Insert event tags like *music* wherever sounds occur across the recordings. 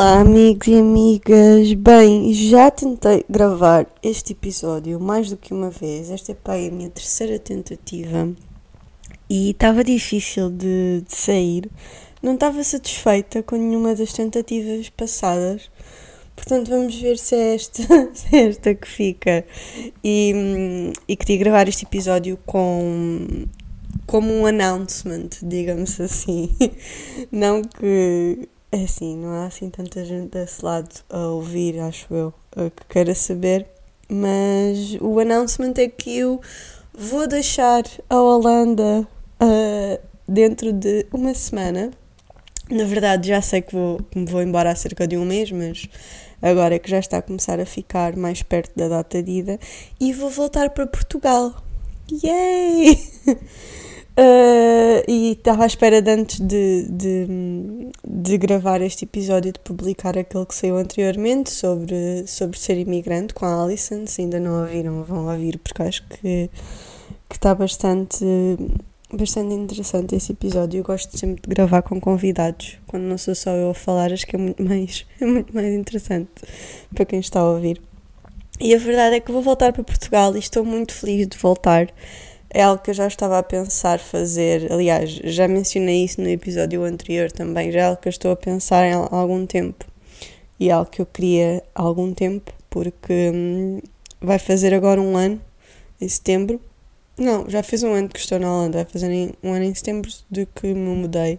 Olá, amigos e amigas. Bem, já tentei gravar este episódio mais do que uma vez. Esta é para a minha terceira tentativa e estava difícil de, de sair. Não estava satisfeita com nenhuma das tentativas passadas. Portanto, vamos ver se é esta, *laughs* se é esta que fica. E, e queria gravar este episódio com como um announcement, digamos assim. *laughs* Não que é assim, não há assim tanta gente desse lado a ouvir, acho eu, que queira saber, mas o announcement é que eu vou deixar a Holanda uh, dentro de uma semana. Na verdade, já sei que vou, me vou embora há cerca de um mês, mas agora é que já está a começar a ficar mais perto da data de ida e vou voltar para Portugal. Yay! *laughs* Uh, e estava à espera de antes de, de, de, gravar este episódio, de publicar aquele que saiu anteriormente sobre, sobre ser imigrante com a Alison. Se ainda não ouviram, vão ouvir, porque acho que, que está bastante, bastante interessante esse episódio. Eu gosto sempre de gravar com convidados, quando não sou só eu a falar, acho que é muito mais, *laughs* é muito mais interessante para quem está a ouvir. E a verdade é que vou voltar para Portugal e estou muito feliz de voltar é algo que eu já estava a pensar fazer. Aliás, já mencionei isso no episódio anterior também. Já é algo que eu estou a pensar há algum tempo. E é algo que eu queria há algum tempo, porque hum, vai fazer agora um ano, em setembro. Não, já fez um ano que estou na Holanda. Vai fazer um ano em setembro de que me mudei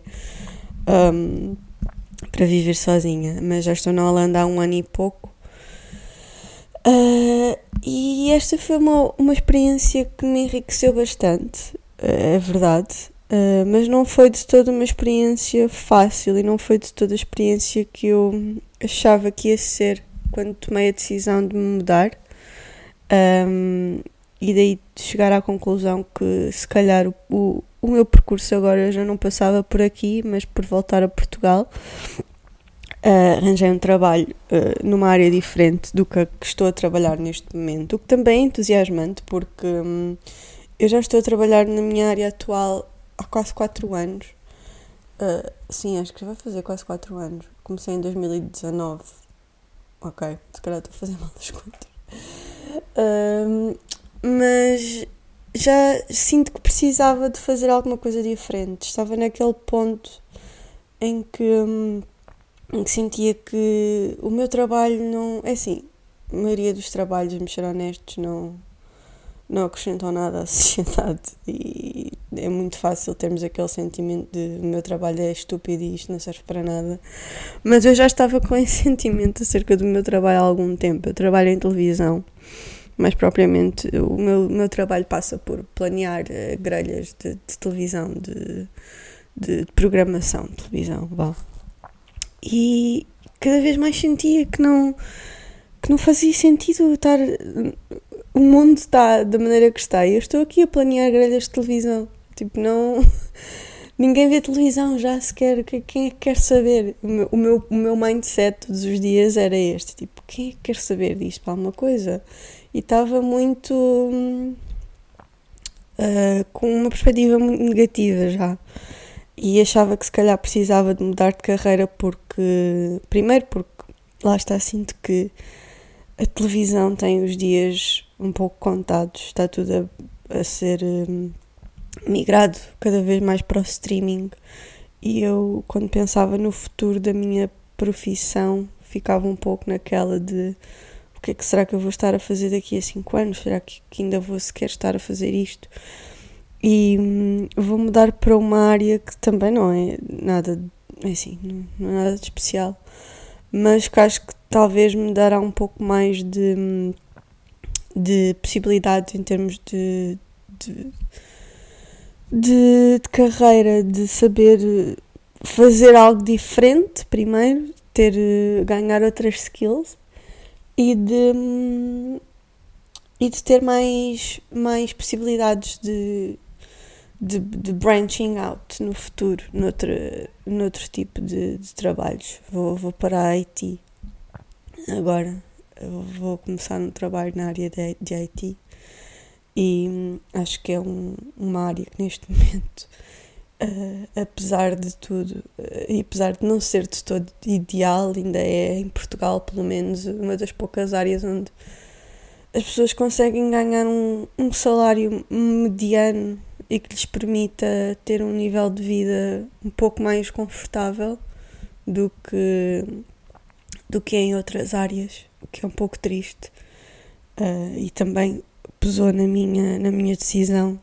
um, para viver sozinha. Mas já estou na Holanda há um ano e pouco. Uh, e esta foi uma, uma experiência que me enriqueceu bastante, é verdade, uh, mas não foi de toda uma experiência fácil e não foi de toda a experiência que eu achava que ia ser quando tomei a decisão de me mudar. Um, e daí chegar à conclusão que se calhar o, o, o meu percurso agora já não passava por aqui, mas por voltar a Portugal uh, arranjei um trabalho uh, numa área diferente do que, a que estou a trabalhar neste momento, o que também é entusiasmante porque um, eu já estou a trabalhar na minha área atual há quase 4 anos. Uh, sim, acho que já vai fazer quase 4 anos. Comecei em 2019. Ok, se calhar estou a fazer mal das contas. Uh, mas já sinto que precisava de fazer alguma coisa diferente. Estava naquele ponto em que um, que sentia que o meu trabalho não. É assim, a maioria dos trabalhos, vamos ser honestos, não, não acrescentam nada à *laughs* sociedade e é muito fácil termos aquele sentimento de o meu trabalho é estúpido e isto não serve para nada. Mas eu já estava com esse *laughs* sentimento acerca do meu trabalho há algum tempo. Eu trabalho em televisão, mas propriamente o meu, meu trabalho passa por planear uh, grelhas de, de televisão, de, de, de programação de televisão, vá e cada vez mais sentia que não que não fazia sentido estar o mundo está da maneira que está. E eu estou aqui a planear grelhas de televisão. Tipo não *laughs* ninguém vê televisão já sequer. Quem é que quer saber? O meu, o meu, mindset todos os dias era este. Tipo quem é que quer saber disto? Alguma coisa? E estava muito uh, com uma perspectiva muito negativa já e achava que se calhar precisava de mudar de carreira porque primeiro porque lá está sinto que a televisão tem os dias um pouco contados está tudo a, a ser um, migrado cada vez mais para o streaming. E eu quando pensava no futuro da minha profissão ficava um pouco naquela de o que é que será que eu vou estar a fazer daqui a 5 anos? Será que, que ainda vou sequer estar a fazer isto e hum, vou mudar para uma área que também não é nada, assim, não, é nada de especial, mas que acho que talvez me dará um pouco mais de, hum, de possibilidades em termos de, de, de, de carreira, de saber fazer algo diferente primeiro, ter ganhar outras skills e de hum, e de ter mais, mais possibilidades de, de, de branching out no futuro, noutro, noutro tipo de, de trabalhos. Vou, vou para a IT agora. Vou começar um trabalho na área de, de IT e hum, acho que é um, uma área que neste *laughs* momento Uh, apesar de tudo, uh, e apesar de não ser de todo ideal, ainda é em Portugal, pelo menos, uma das poucas áreas onde as pessoas conseguem ganhar um, um salário mediano e que lhes permita ter um nível de vida um pouco mais confortável do que, do que em outras áreas, o que é um pouco triste. Uh, e também pesou na minha, na minha decisão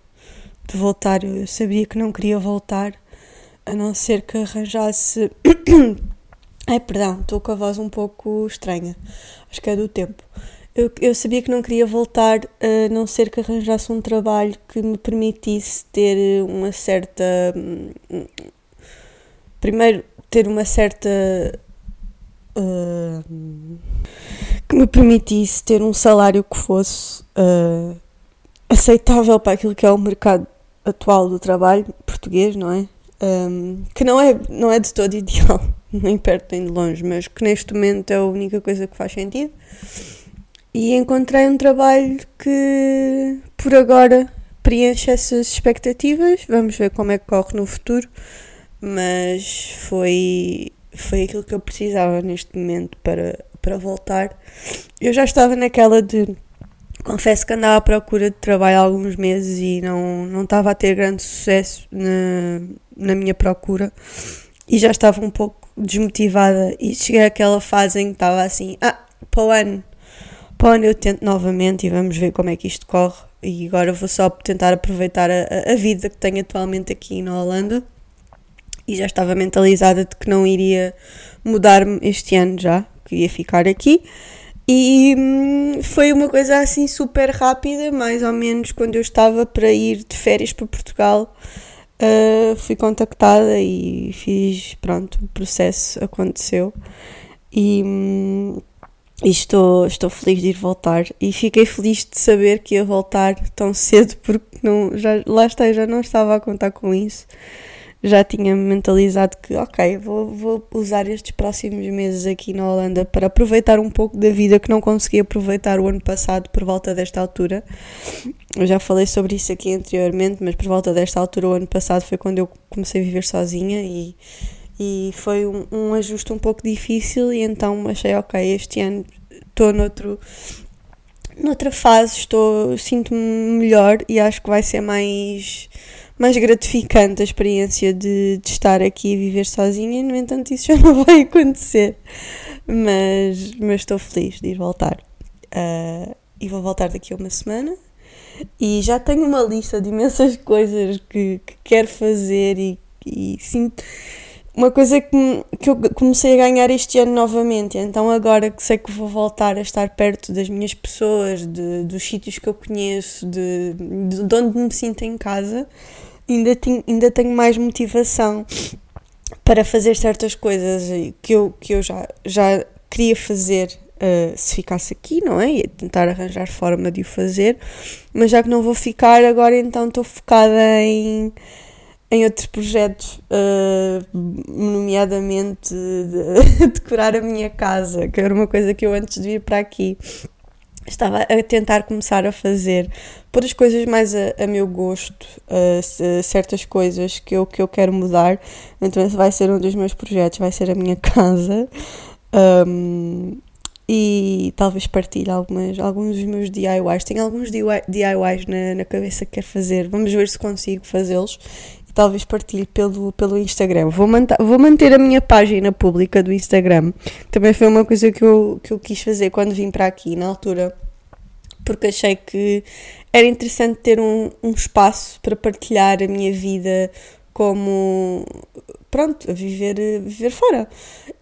de voltar. Eu sabia que não queria voltar, a não ser que arranjasse. *coughs* Ai, perdão, estou com a voz um pouco estranha. Acho que é do tempo. Eu, eu sabia que não queria voltar, a não ser que arranjasse um trabalho que me permitisse ter uma certa. Hum, primeiro, ter uma certa. Uh, que me permitisse ter um salário que fosse uh, aceitável para aquilo que é o mercado atual do trabalho português, não é? Um, que não é, não é de todo *laughs* ideal, nem perto nem de longe, mas que neste momento é a única coisa que faz sentido. E encontrei um trabalho que, por agora, preenche essas expectativas. Vamos ver como é que corre no futuro, mas foi, foi aquilo que eu precisava neste momento para, para voltar. Eu já estava naquela de confesso que andava à procura de trabalho há alguns meses e não, não estava a ter grande sucesso na, na minha procura e já estava um pouco desmotivada e cheguei àquela fase em que estava assim, ah, para o ano, para eu tento novamente e vamos ver como é que isto corre e agora vou só tentar aproveitar a, a vida que tenho atualmente aqui na Holanda e já estava mentalizada de que não iria mudar-me este ano já, que ia ficar aqui e hum, foi uma coisa assim super rápida, mais ou menos quando eu estava para ir de férias para Portugal. Uh, fui contactada e fiz, pronto, o processo aconteceu. E, hum, e estou, estou feliz de ir voltar. E fiquei feliz de saber que ia voltar tão cedo, porque não, já, lá está, já não estava a contar com isso já tinha mentalizado que, ok, vou, vou usar estes próximos meses aqui na Holanda para aproveitar um pouco da vida que não consegui aproveitar o ano passado por volta desta altura. Eu já falei sobre isso aqui anteriormente, mas por volta desta altura, o ano passado, foi quando eu comecei a viver sozinha e, e foi um, um ajuste um pouco difícil. E então achei, ok, este ano estou noutro noutra fase, estou sinto-me melhor e acho que vai ser mais mais gratificante a experiência de, de estar aqui e viver sozinha, no entanto, isso já *laughs* não vai acontecer. Mas, mas estou feliz de ir voltar. Uh, e vou voltar daqui a uma semana. E já tenho uma lista de imensas *laughs* coisas que, que quero fazer e, e sinto. Uma coisa que, que eu comecei a ganhar este ano novamente, então agora que sei que vou voltar a estar perto das minhas pessoas, de, dos sítios que eu conheço, de, de onde me sinto em casa, ainda, tenho, ainda tenho mais motivação para fazer certas coisas que eu, que eu já, já queria fazer uh, se ficasse aqui, não é? E tentar arranjar forma de o fazer, mas já que não vou ficar, agora então estou focada em, em outros projetos, uh, nomeadamente de, de *laughs* decorar a minha casa, que era uma coisa que eu antes de vir para aqui estava a tentar começar a fazer por as coisas mais a, a meu gosto, uh, certas coisas que eu, que eu quero mudar. Então, esse vai ser um dos meus projetos, vai ser a minha *laughs* casa. Um, e talvez partilhe algumas, alguns dos meus DIYs. Tenho alguns DIYs na, na cabeça que quero fazer. Vamos ver se consigo fazê-los talvez partilhe pelo, pelo Instagram. Vou, vou manter a minha página pública do Instagram. Também foi uma coisa que eu, que eu quis fazer quando vim para aqui, na altura, porque achei que era interessante ter um, um espaço para partilhar a minha vida como pronto, a viver, viver fora.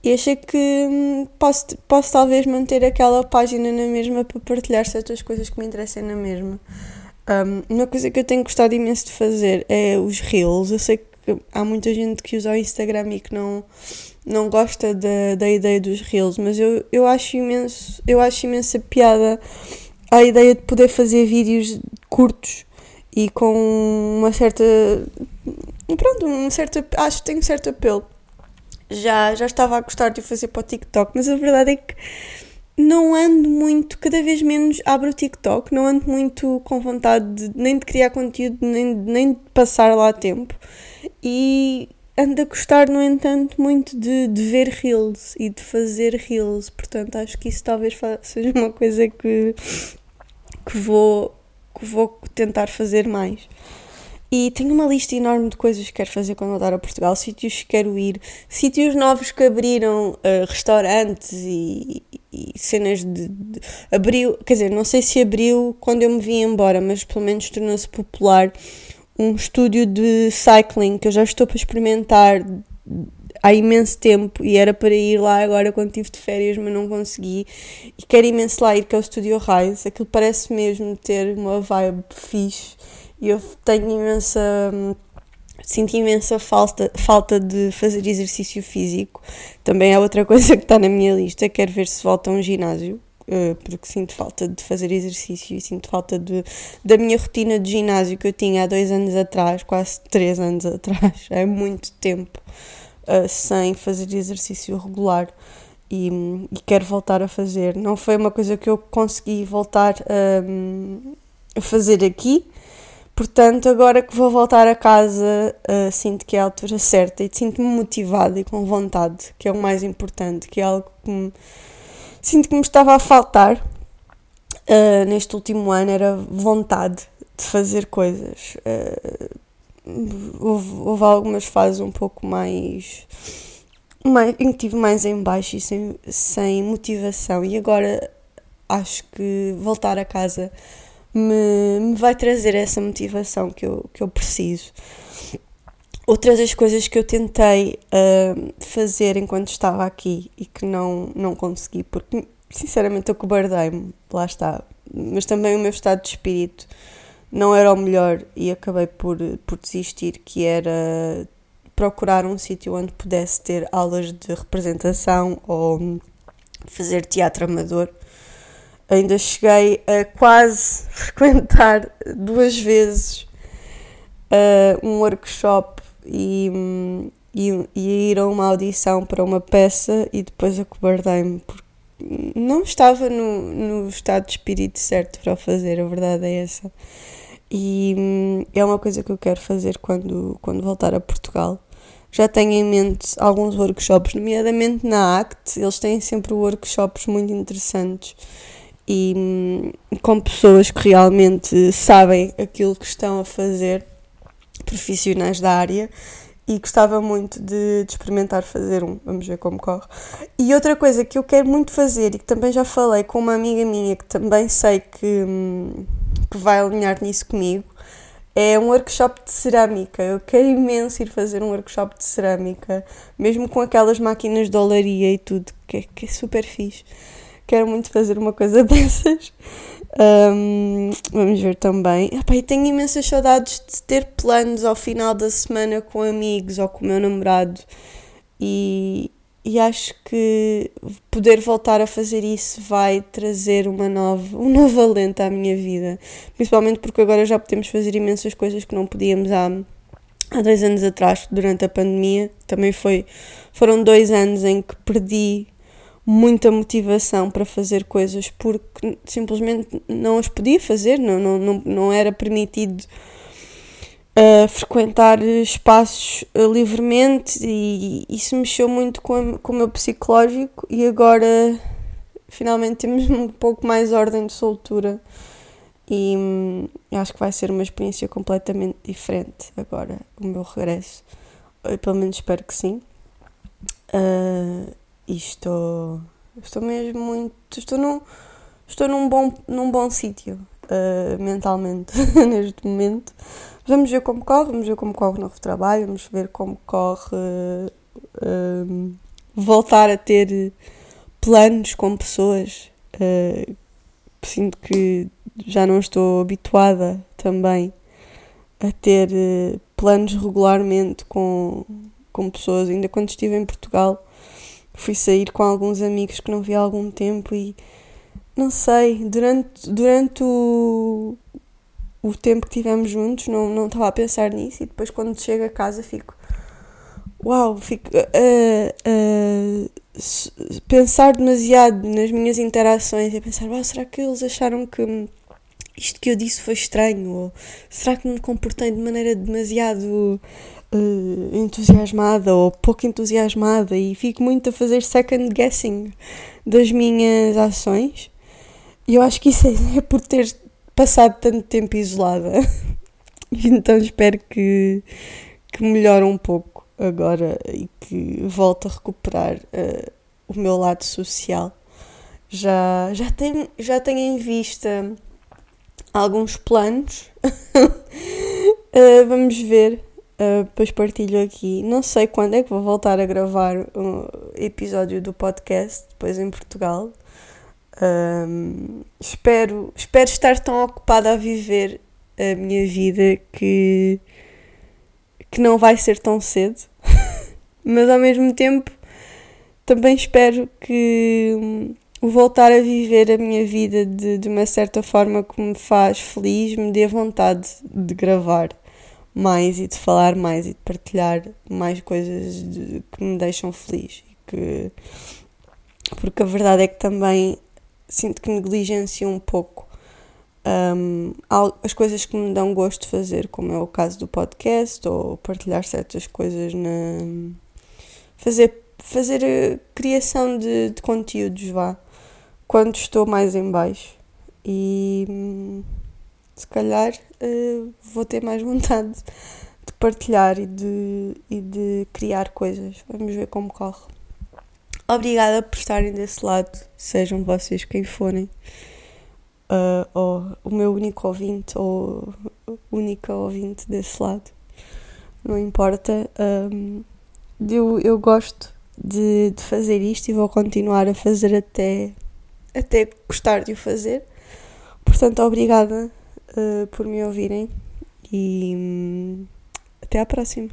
E achei que hum, posso, posso talvez manter aquela página na mesma para partilhar certas coisas que me interessem na mesma. Um, uma coisa que eu tenho gostado imenso de fazer é os reels. Eu sei que há muita gente que usa o Instagram e que não, não gosta da, da ideia dos reels, mas eu, eu acho imenso, eu acho imensa piada a ideia de poder fazer vídeos curtos e com uma certa pronto, um certo, acho que tem um certo apelo. Já, já estava a gostar de fazer para o TikTok, mas a verdade é que não ando muito, cada vez menos abro o TikTok, não ando muito com vontade de, nem de criar conteúdo, nem, nem de passar lá tempo. e ando a gostar, no entanto, muito de, de ver reels e de fazer reels. Portanto, acho que isso talvez seja uma coisa que, que, vou, que vou tentar fazer mais. E tenho uma lista enorme de coisas que quero fazer quando voltar a Portugal, sítios que quero ir, sítios novos que abriram, uh, restaurantes e, e cenas de, de, Abriu, quer dizer, não sei se abriu quando eu me vim embora, mas pelo menos tornou-se popular um estúdio de cycling que eu já estou para experimentar há imenso tempo e era para ir lá agora quando estive de férias, mas não consegui. E quero imenso lá ir, que é o Studio Rise. Aquilo parece mesmo ter uma vibe fixe e eu tenho imensa. Sinto imensa falta, falta de fazer exercício físico. Também é outra *laughs* coisa que está na minha lista. Quero ver se volta a um ginásio. Eh, porque sinto falta de fazer exercício e sinto falta de, da minha rotina de ginásio que eu tinha há dois anos atrás, quase três anos *laughs* atrás, é muito tempo uh, sem fazer exercício regular e, e, quero voltar a fazer. Não foi uma coisa que eu consegui voltar a, a fazer aqui, portanto, agora que vou voltar a casa, uh, sinto que é a altura certa e sinto-me motivada e com vontade, que é o mais importante, que é algo que me sinto que me estava a faltar uh, neste último ano era vontade de fazer coisas. Uh, houve, houve, algumas fases um pouco mais, mais em que tive mais em baixo e sem, sem motivação e agora acho que voltar a casa me, me vai trazer essa motivação que eu, que eu preciso. Outras das coisas que eu tentei uh, fazer enquanto estava aqui e que não, não consegui, porque sinceramente eu cobardei-me, lá está, mas também o meu estado de espírito não era o melhor e acabei por, por desistir, que era procurar um sítio onde pudesse ter aulas de representação ou fazer teatro amador. Ainda cheguei a quase *laughs* frequentar duas vezes uh, um workshop e, e, e ir a uma audição para uma peça e depois acobardei-me porque não estava no, no estado de espírito certo para o fazer, a verdade é essa. E hum, é uma coisa que eu quero fazer quando, quando voltar a Portugal. Já tenho em mente alguns workshops, nomeadamente na ACT, eles têm sempre workshops muito interessantes e hum, com pessoas que realmente sabem aquilo que estão a fazer profissionais da área e gostava muito de, de, experimentar fazer um. Vamos ver como corre. E outra coisa que eu quero muito fazer e que também já falei com uma amiga minha que também sei que, hum, que vai alinhar nisso comigo é um workshop de cerâmica. Eu quero imenso ir fazer um workshop de cerâmica, mesmo com aquelas máquinas de olaria e tudo, que é, que é super fixe. Quero muito fazer uma coisa *laughs* dessas. Um, vamos ver também. Epá, e tenho imensas saudades de ter planos ao final da semana com amigos ou com o meu namorado. E, e acho que poder voltar a fazer isso vai trazer uma nova, um novo alento à minha vida. Principalmente porque agora já podemos fazer imensas coisas que não podíamos há, há dois anos atrás, durante a pandemia. Também foi, foram dois anos em que perdi muita motivação para fazer coisas porque simplesmente não as podia fazer, não, não, não, não era permitido uh, frequentar espaços uh, livremente e isso mexeu muito com, com o meu psicológico e agora finalmente temos *laughs* um pouco mais ordem de soltura e hum, acho que vai ser uma experiência completamente diferente agora o meu regresso. Eu, pelo menos espero que sim. Uh, e estou, estou mesmo muito. Estou num, estou num bom, num bom sítio uh, mentalmente *laughs* neste momento. Vamos ver como corre, vamos ver como corre o novo trabalho, vamos ver como corre uh, voltar a ter planos com pessoas. Uh, sinto que já não estou habituada também a ter planos regularmente com, com pessoas. Ainda quando estive em Portugal fui sair com alguns amigos que não vi há algum tempo e não sei, durante, durante o, o tempo que tivemos juntos não, não estava a pensar nisso e depois quando chego a casa fico uau, fico uh, uh, pensar demasiado nas minhas interações e pensar, uau, será que eles acharam que isto que eu disse foi estranho? Ou será que me comportei de maneira demasiado uh, entusiasmada ou pouco entusiasmada e fico muito a fazer second guessing das minhas ações. E eu acho que isso é, é por ter passado tanto tempo isolada. *laughs* então espero que, que melhore um pouco agora e que volte a recuperar uh, o meu lado social. Já, já, tenho, já tenho em vista alguns planos. uh, *laughs* vamos ver. Uh, depois partilho aqui. Não sei quando é que vou voltar a gravar um episódio do podcast, depois em Portugal. Um, espero, espero estar tão ocupada a viver a minha vida que, que não vai ser tão cedo, *laughs* mas ao mesmo tempo também espero que o voltar a viver a minha vida de, de uma certa forma que me faz feliz, me dê vontade de gravar mais e de falar mais e de partilhar mais coisas de, que me deixam feliz. Que, porque a verdade é que também sinto que negligencio um pouco um, as coisas que me dão gosto de fazer, como é o caso do podcast ou partilhar certas coisas na. fazer, fazer a criação de, de conteúdos, vá, quando estou mais em baixo. E hum, se calhar uh, vou ter mais vontade de partilhar e de, e de criar coisas. Vamos ver como corre. Obrigada por estarem desse lado, sejam vocês quem forem, uh, ou o meu único ouvinte, ou única ouvinte desse lado, não importa. Um, eu, eu gosto de, de fazer isto e vou continuar a fazer até, até gostar de o fazer. Portanto, obrigada uh, por me ouvirem e um, até à próxima.